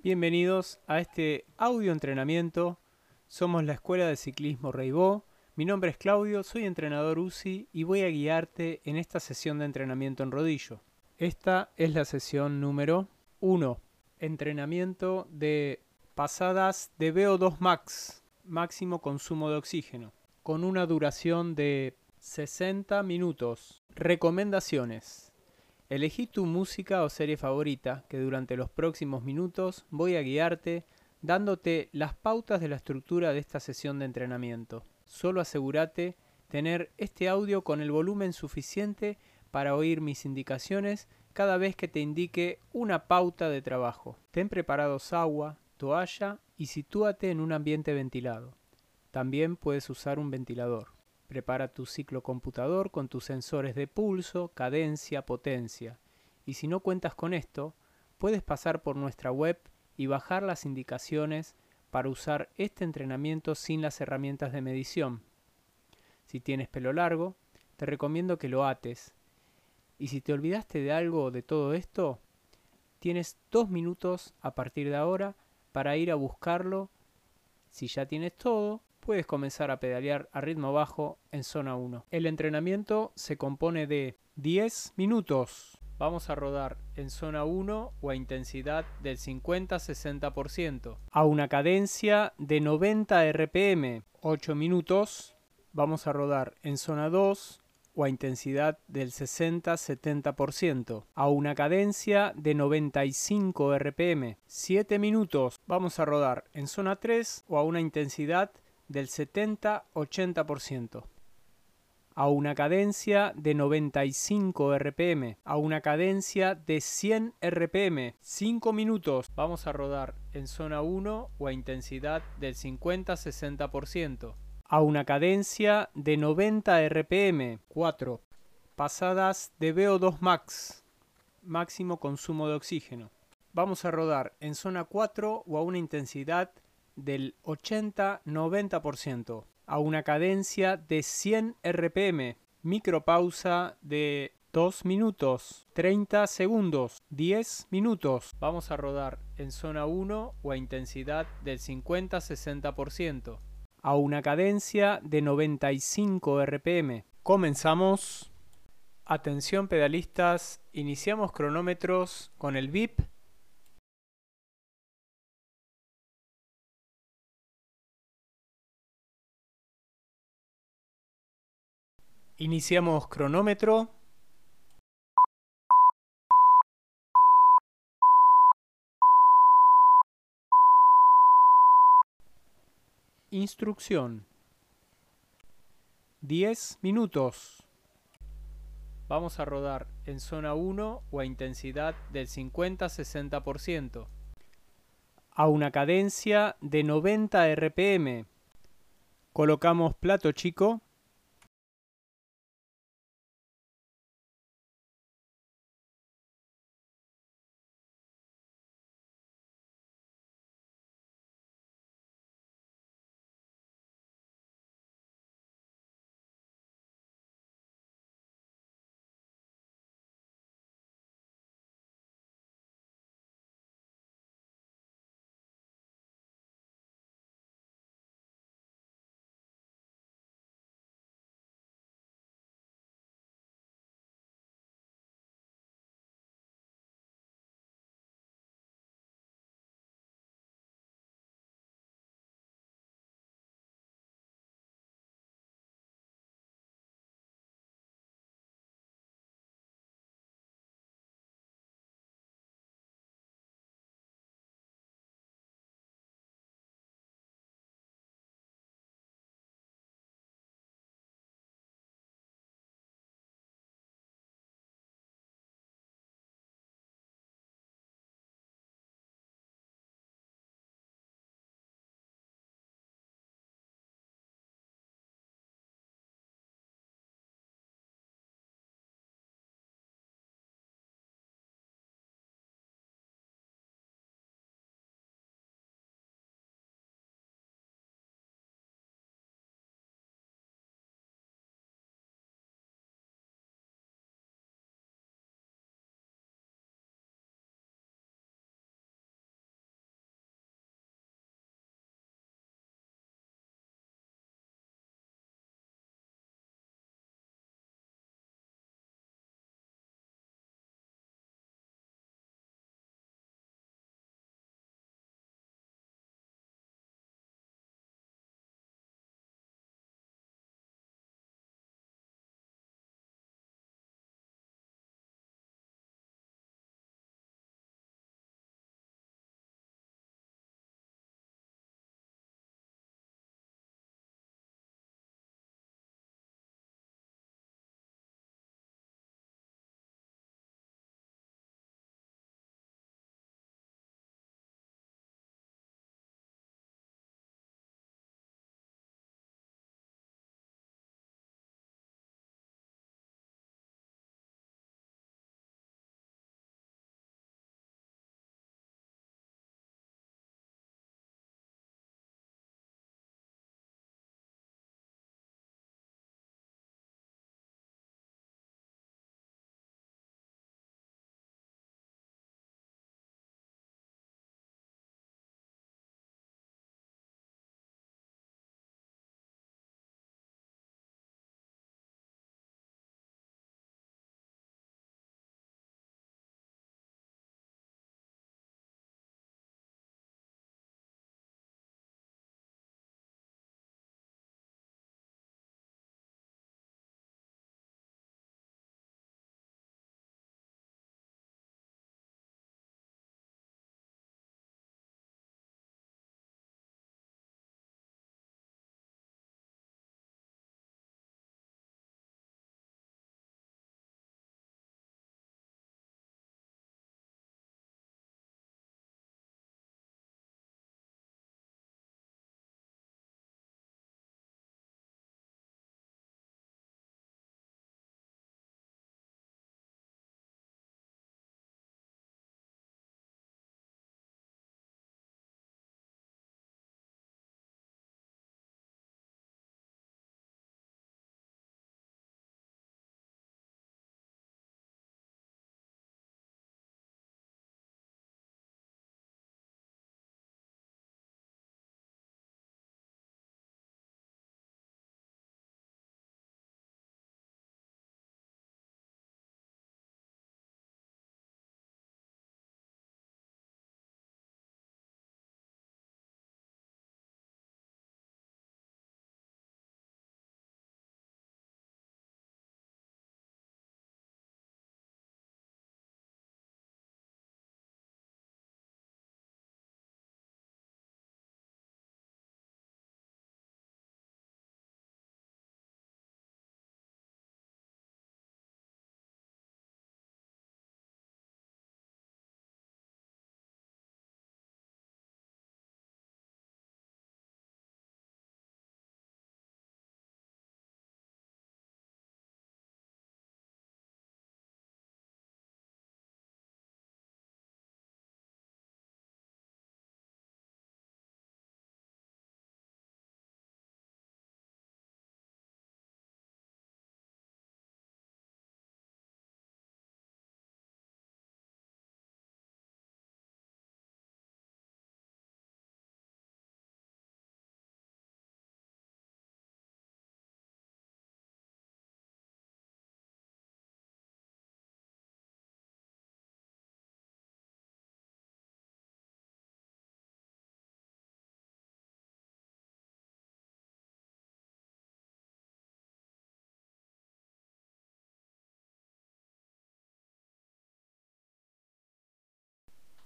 Bienvenidos a este audio entrenamiento. Somos la Escuela de Ciclismo Reibó. Mi nombre es Claudio, soy entrenador UCI y voy a guiarte en esta sesión de entrenamiento en rodillo. Esta es la sesión número 1. Entrenamiento de pasadas de VO2 max, máximo consumo de oxígeno, con una duración de 60 minutos. Recomendaciones. Elegí tu música o serie favorita, que durante los próximos minutos voy a guiarte dándote las pautas de la estructura de esta sesión de entrenamiento. Solo asegúrate tener este audio con el volumen suficiente para oír mis indicaciones cada vez que te indique una pauta de trabajo. Ten preparados agua, toalla y sitúate en un ambiente ventilado. También puedes usar un ventilador. Prepara tu ciclo computador con tus sensores de pulso, cadencia, potencia. Y si no cuentas con esto, puedes pasar por nuestra web y bajar las indicaciones para usar este entrenamiento sin las herramientas de medición. Si tienes pelo largo, te recomiendo que lo ates. Y si te olvidaste de algo de todo esto, tienes dos minutos a partir de ahora para ir a buscarlo. Si ya tienes todo, puedes comenzar a pedalear a ritmo bajo en zona 1. El entrenamiento se compone de 10 minutos. Vamos a rodar en zona 1 o a intensidad del 50-60%. A una cadencia de 90 RPM. 8 minutos. Vamos a rodar en zona 2 o a intensidad del 60-70%, a una cadencia de 95 RPM. 7 minutos vamos a rodar en zona 3 o a una intensidad del 70-80%, a una cadencia de 95 RPM, a una cadencia de 100 RPM, 5 minutos. Vamos a rodar en zona 1 o a intensidad del 50-60%, a una cadencia de 90 RPM, 4. Pasadas de VO2 max, máximo consumo de oxígeno. Vamos a rodar en zona 4 o a una intensidad del 80-90% a una cadencia de 100 RPM, micropausa de 2 minutos, 30 segundos, 10 minutos. Vamos a rodar en zona 1 o a intensidad del 50-60%, a una cadencia de 95 RPM. Comenzamos. Atención pedalistas, iniciamos cronómetros con el VIP Iniciamos cronómetro. Instrucción. 10 minutos. Vamos a rodar en zona 1 o a intensidad del 50-60%. A una cadencia de 90 RPM. Colocamos plato chico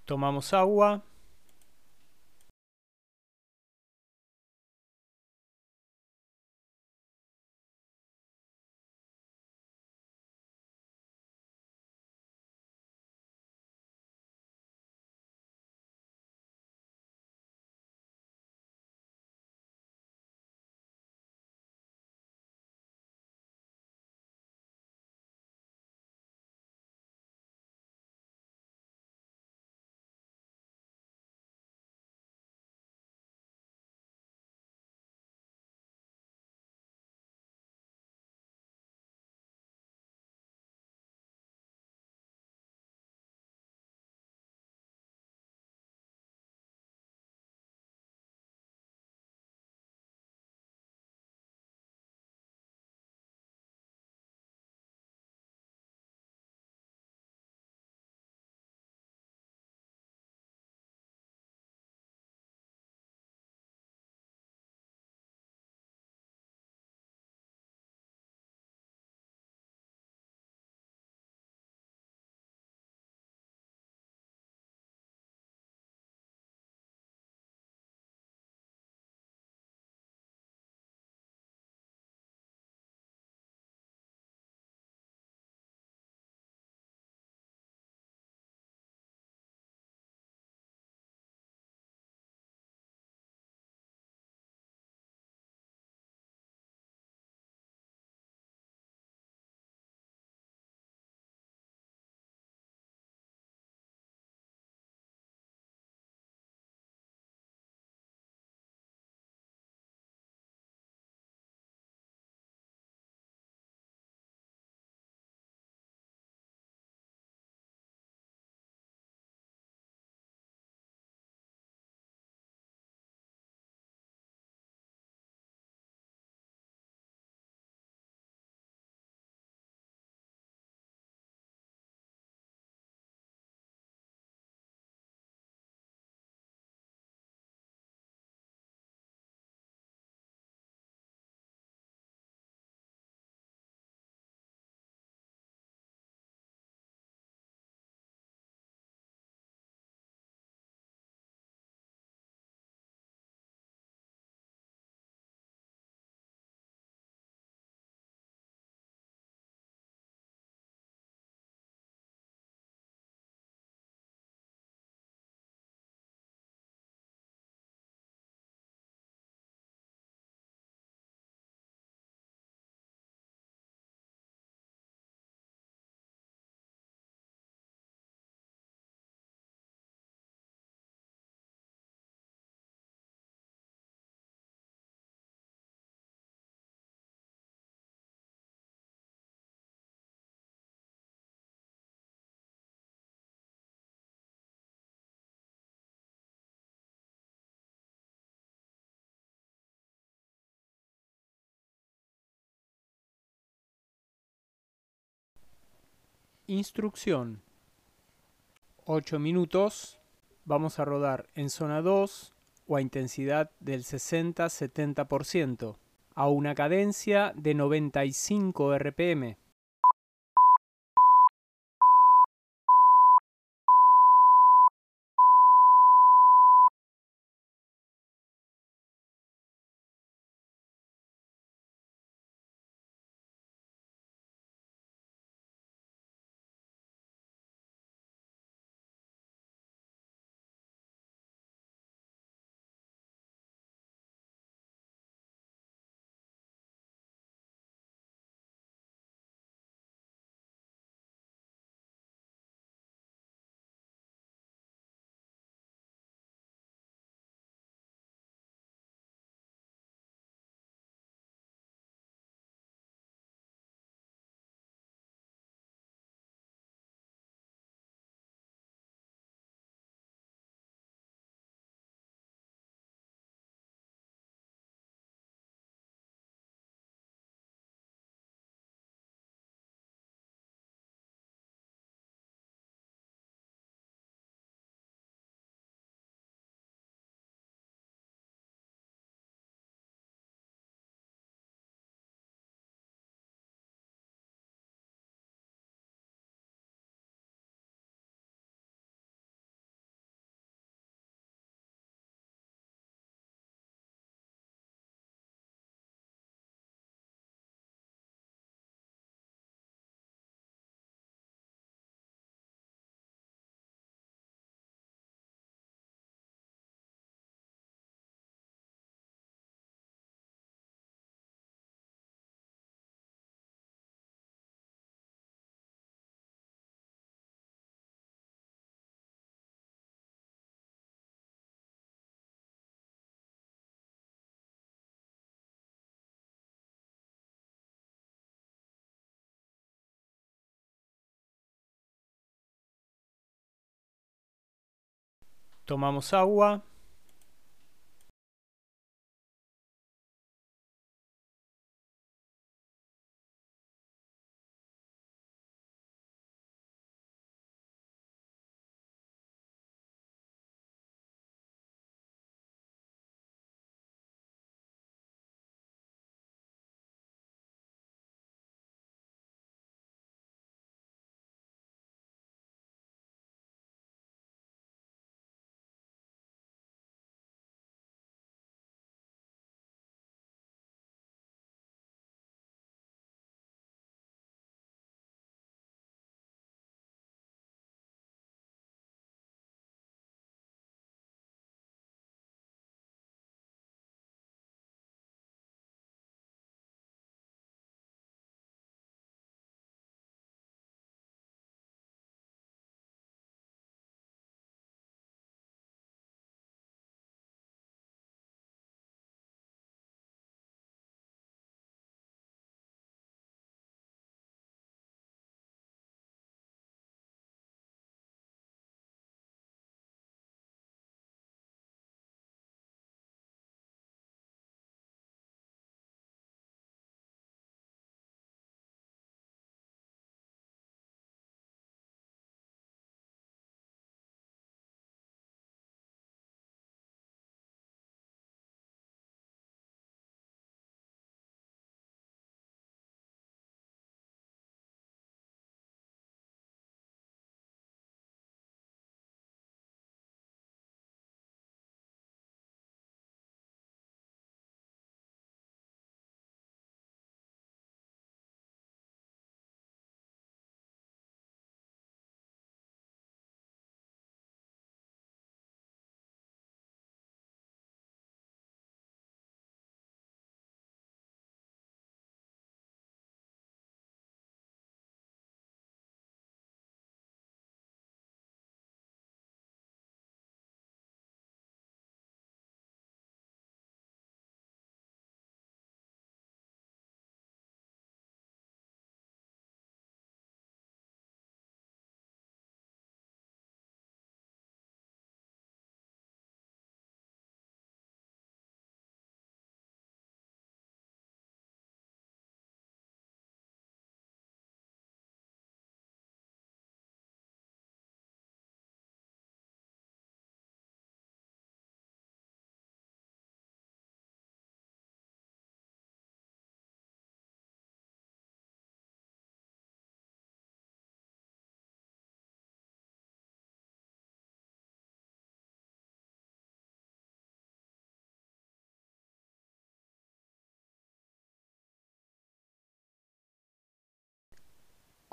Tomamos agua. Instrucción. 8 minutos. Vamos a rodar en zona 2 o a intensidad del 60-70% a una cadencia de 95 RPM. Tomamos agua.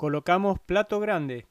Colocamos plato grande.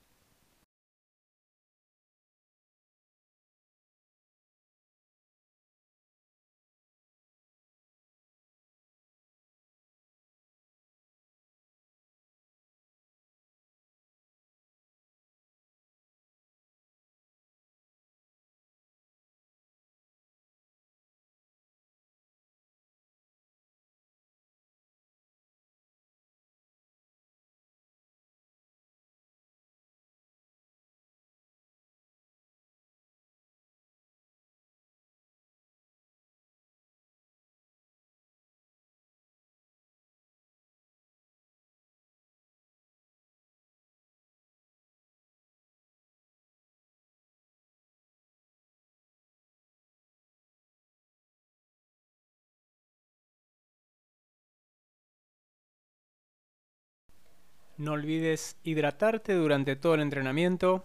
No olvides hidratarte durante todo el entrenamiento.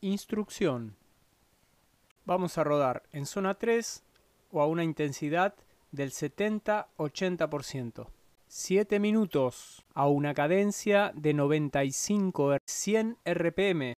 Instrucción. Vamos a rodar en zona 3 o a una intensidad del 70-80%. 7 minutos a una cadencia de 95 100 RPM.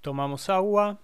Tomamos agua.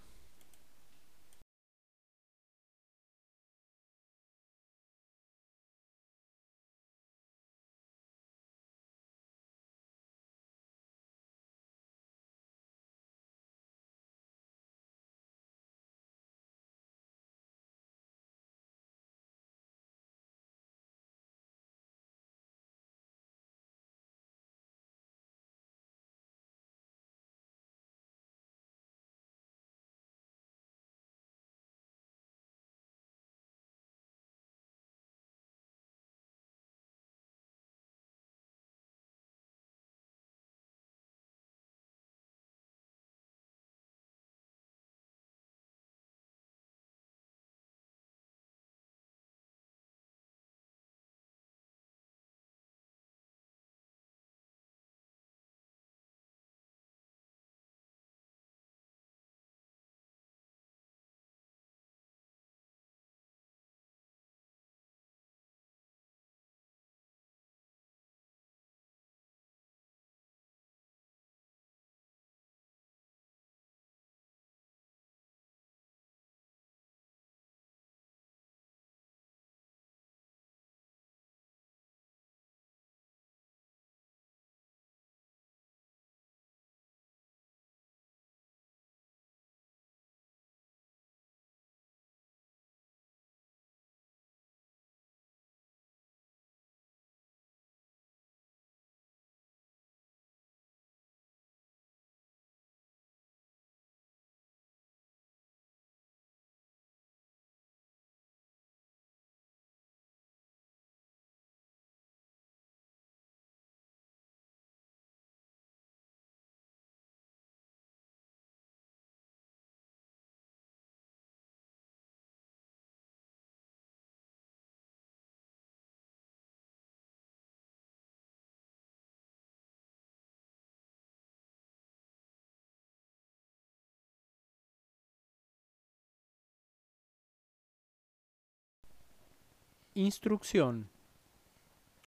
Instrucción.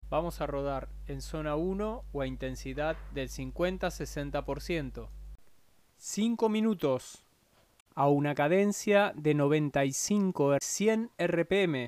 Vamos a rodar en zona 1 o a intensidad del 50-60%. 5 minutos a una cadencia de 95 100 RPM.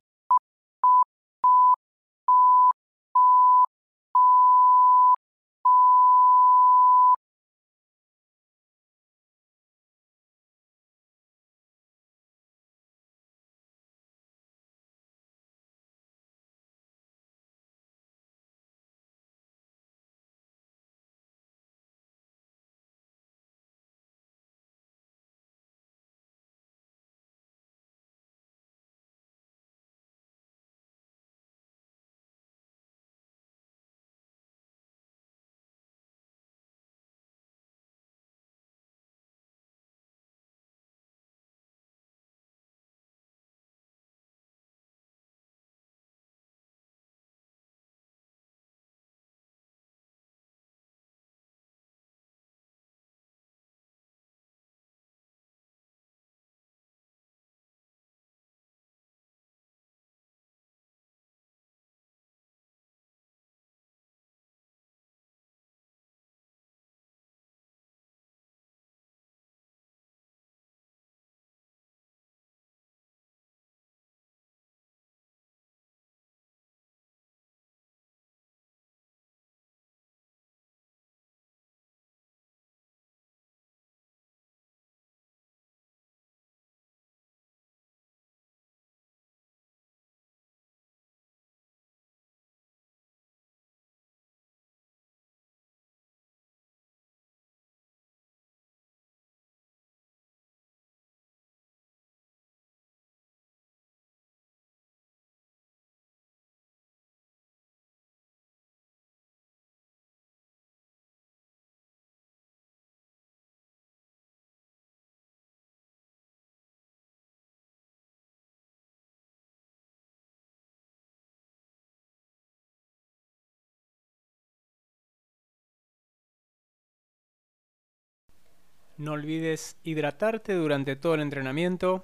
No olvides hidratarte durante todo el entrenamiento.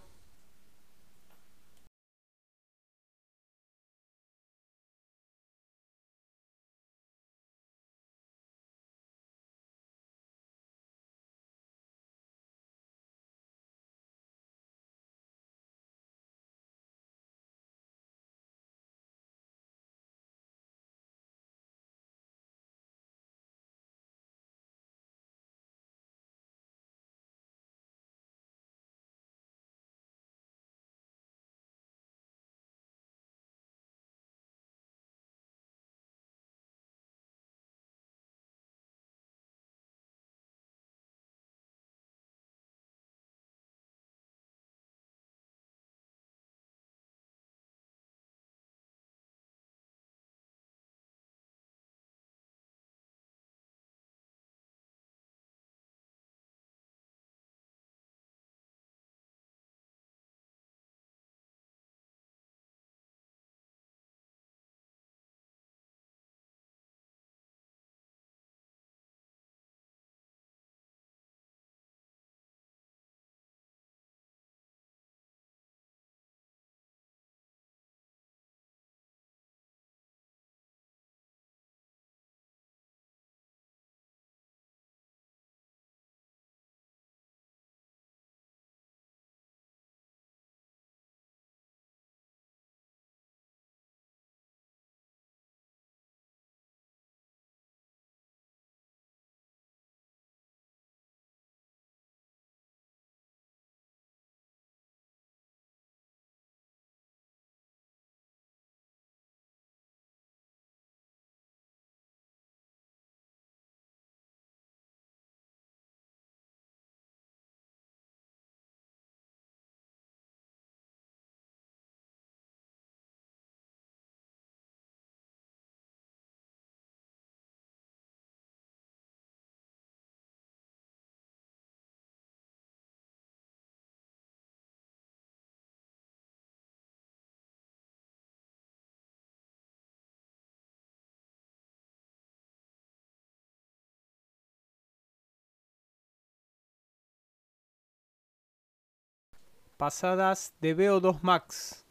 Pasadas de VO2 max.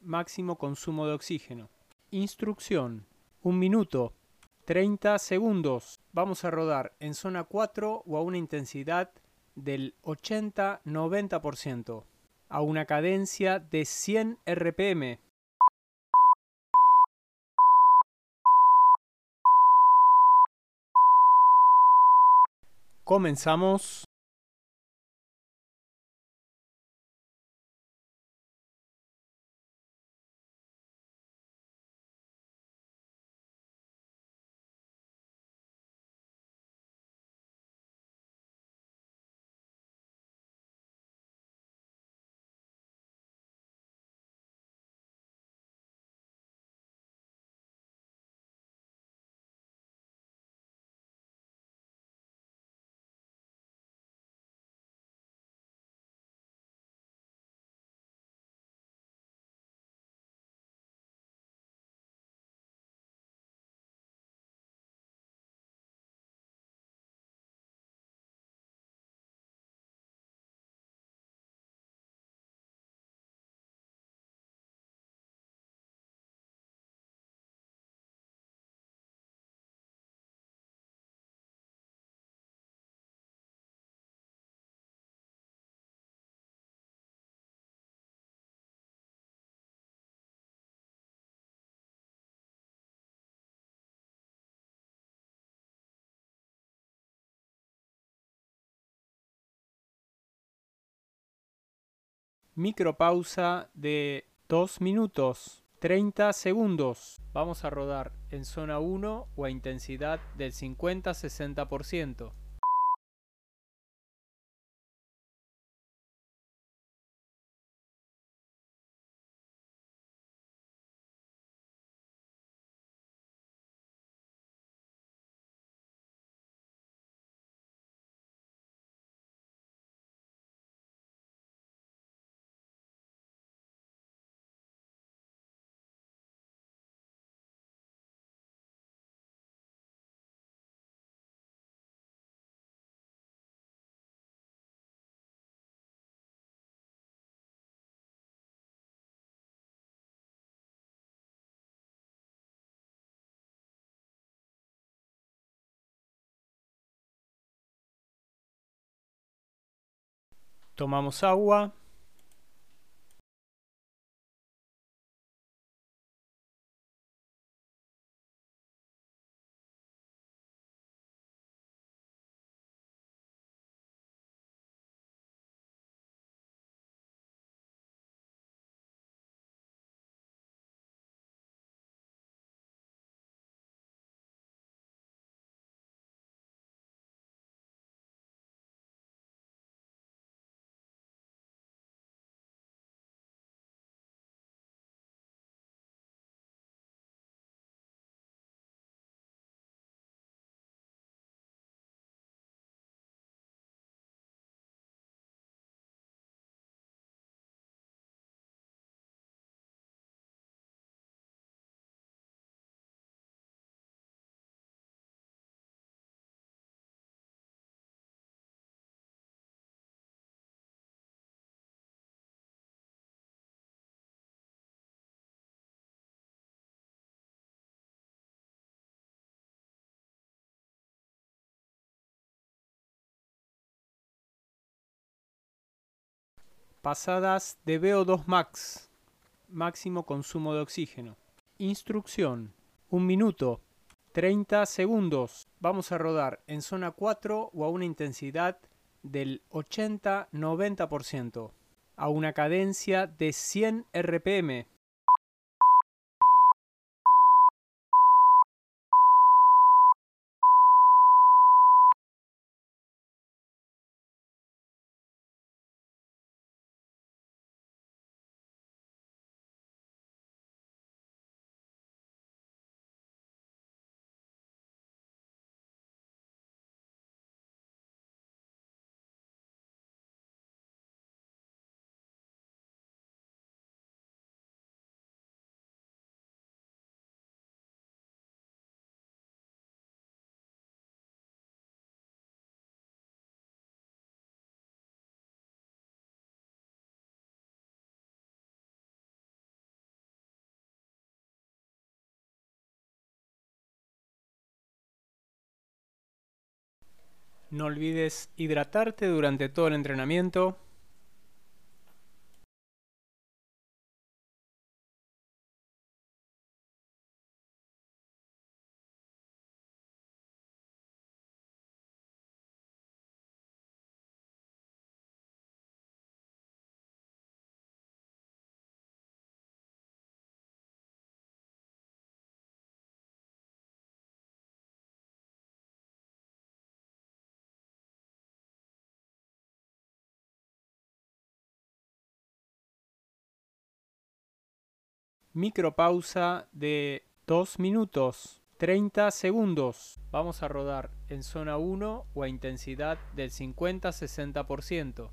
máximo consumo de oxígeno. Instrucción. Un minuto. 30 segundos. Vamos a rodar en zona 4 o a una intensidad del 80-90%. A una cadencia de 100 RPM. Comenzamos. Micropausa de 2 minutos 30 segundos. Vamos a rodar en zona 1 o a intensidad del 50-60%. Tomamos agua. Pasadas de VO2 max, máximo consumo de oxígeno. Instrucción. Un minuto. 30 segundos. Vamos a rodar en zona 4 o a una intensidad del 80-90%. A una cadencia de 100 RPM. No olvides hidratarte durante todo el entrenamiento. Micropausa de 2 minutos 30 segundos. Vamos a rodar en zona 1 o a intensidad del 50-60%.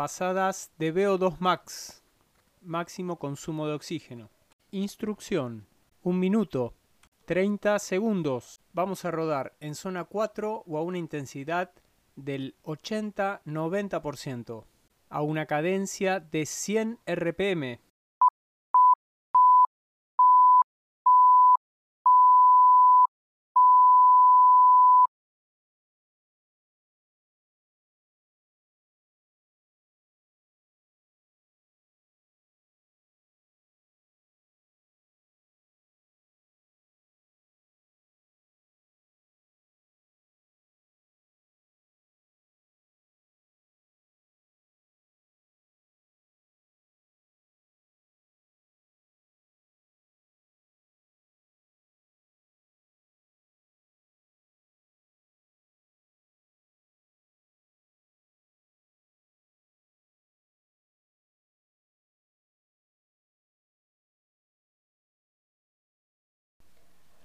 Pasadas de VO2 max, máximo consumo de oxígeno. Instrucción, 1 minuto, 30 segundos. Vamos a rodar en zona 4 o a una intensidad del 80-90%, a una cadencia de 100 RPM.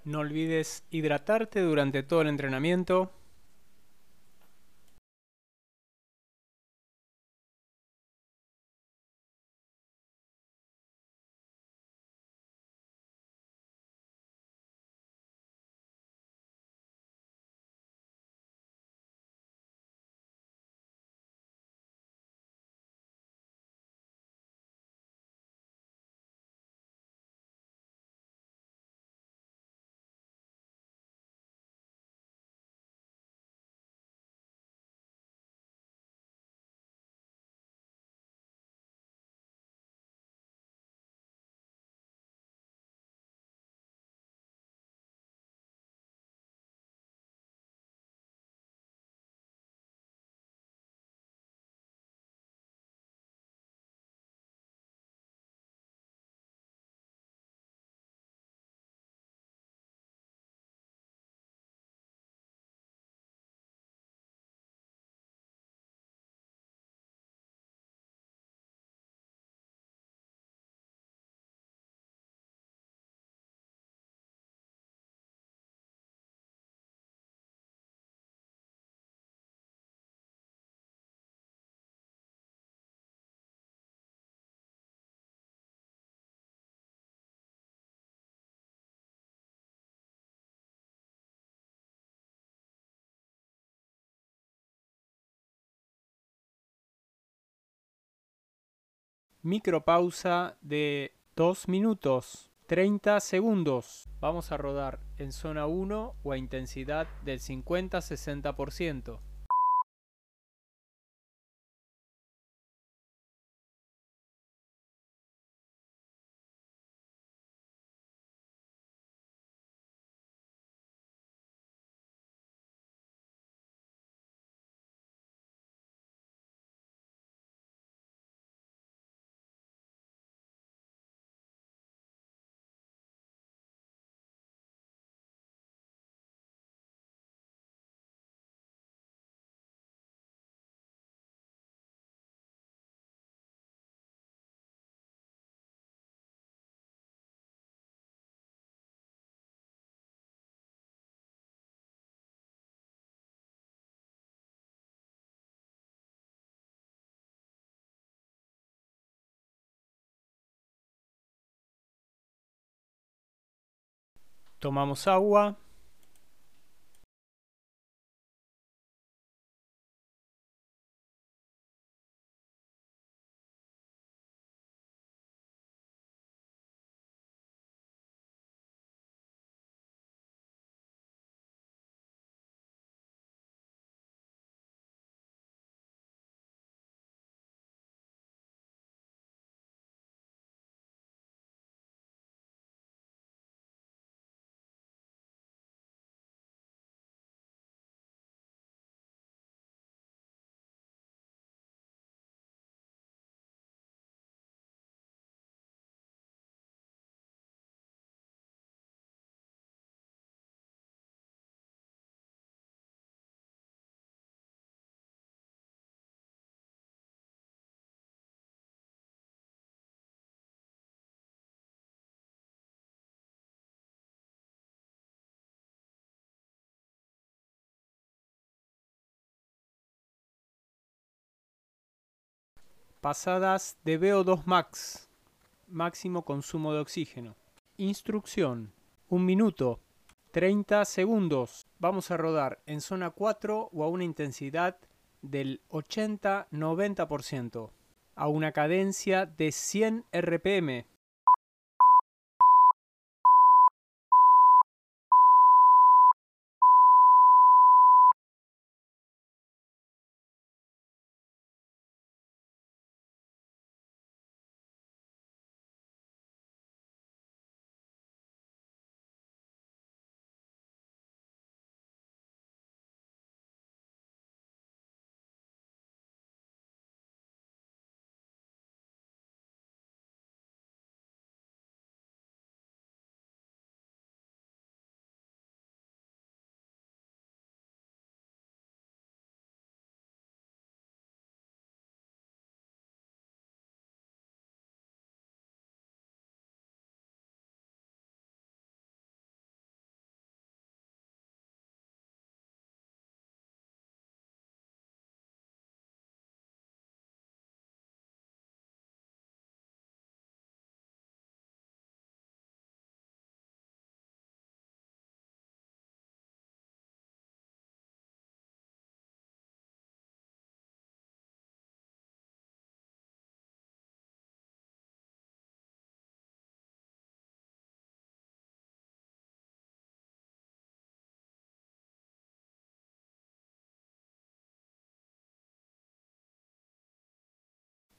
No olvides hidratarte durante todo el entrenamiento. Micropausa de 2 minutos 30 segundos. Vamos a rodar en zona 1 o a intensidad del 50-60%. Tomamos agua. Pasadas de VO2 max, máximo consumo de oxígeno. Instrucción, 1 minuto, 30 segundos. Vamos a rodar en zona 4 o a una intensidad del 80-90%, a una cadencia de 100 RPM.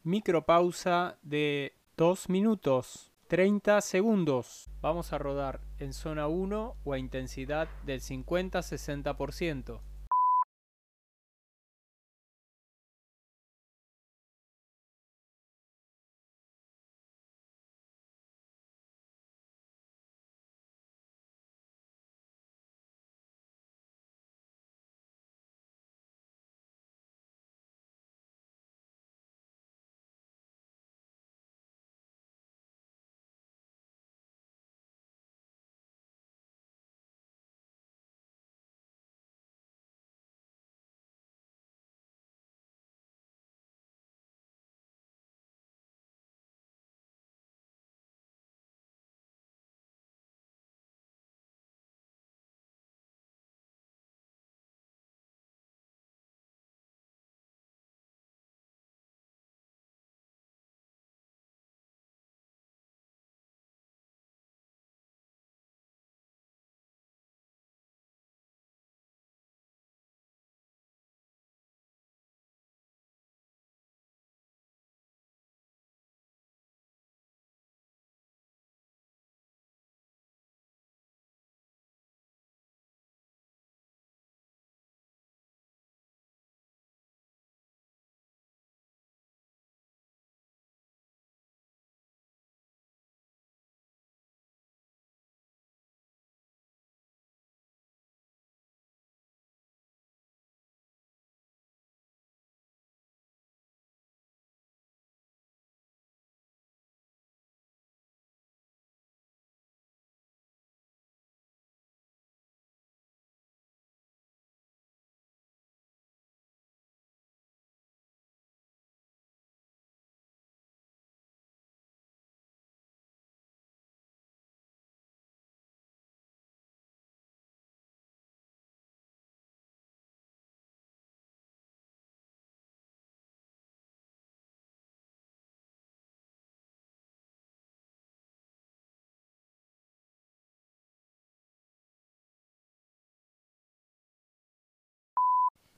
Micropausa de 2 minutos 30 segundos. Vamos a rodar en zona 1 o a intensidad del 50-60%.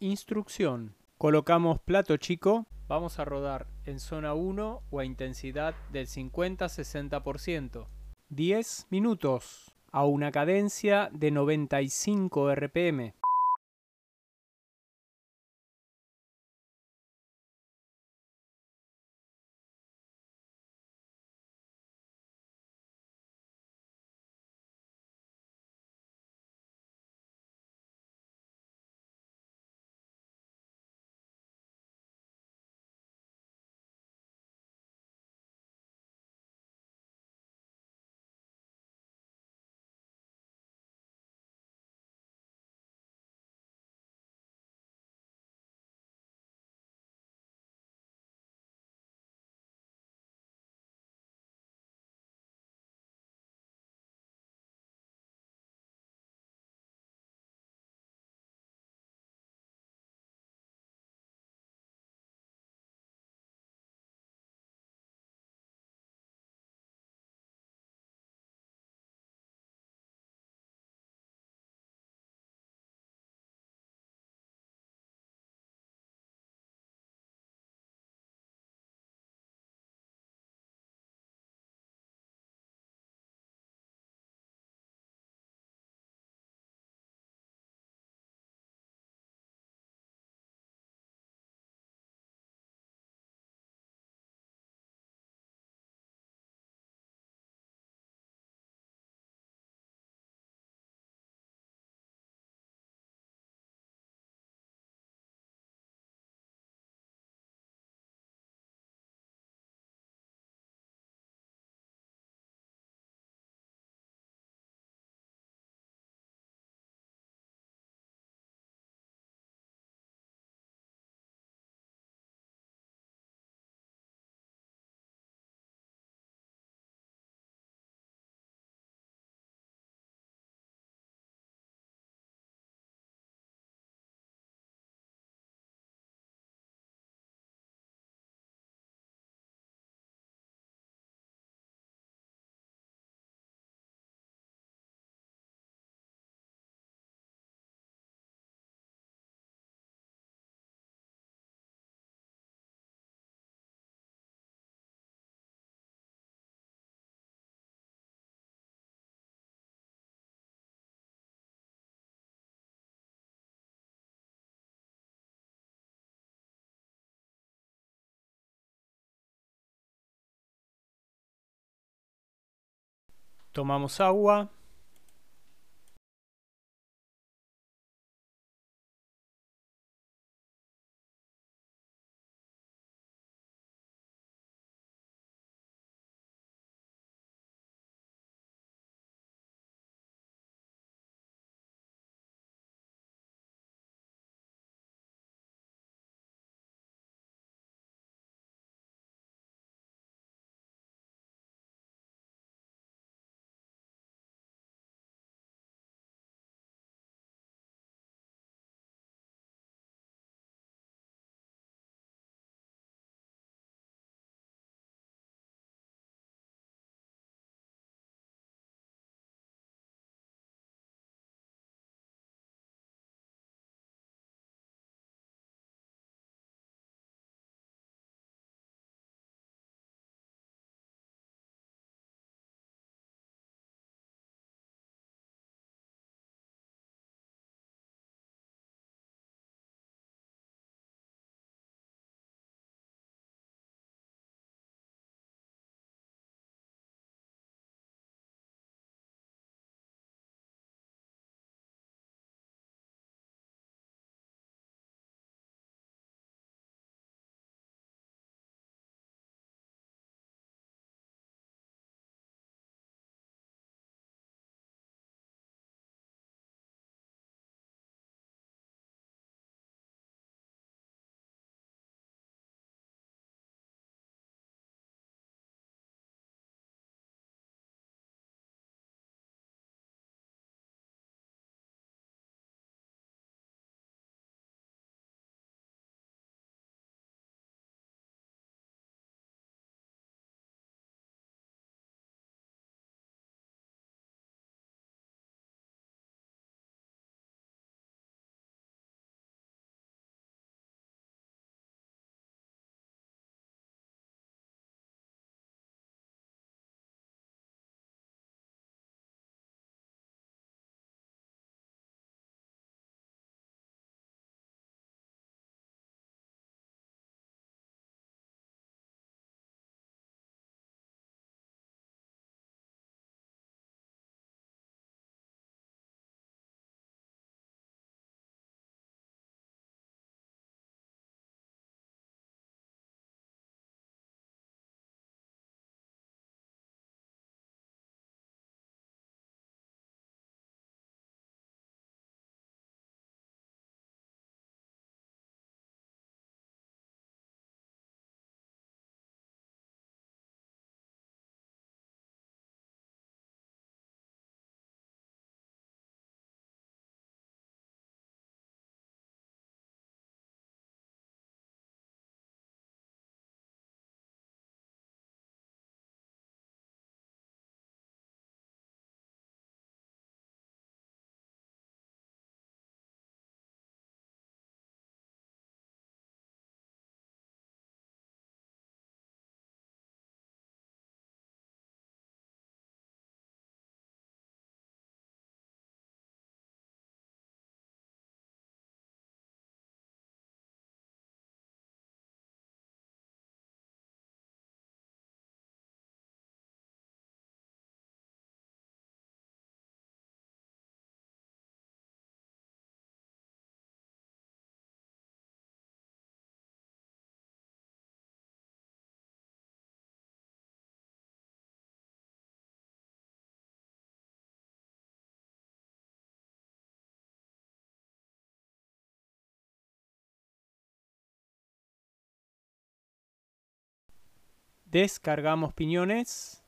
Instrucción. Colocamos plato chico. Vamos a rodar en zona 1 o a intensidad del 50-60%. 10 minutos a una cadencia de 95 RPM. Tomamos agua. Descargamos piñones.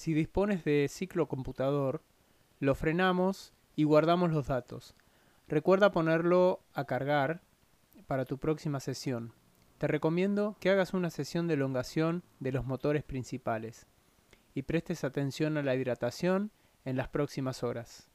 Si dispones de ciclo computador, lo frenamos y guardamos los datos. Recuerda ponerlo a cargar para tu próxima sesión. Te recomiendo que hagas una sesión de elongación de los motores principales y prestes atención a la hidratación en las próximas horas.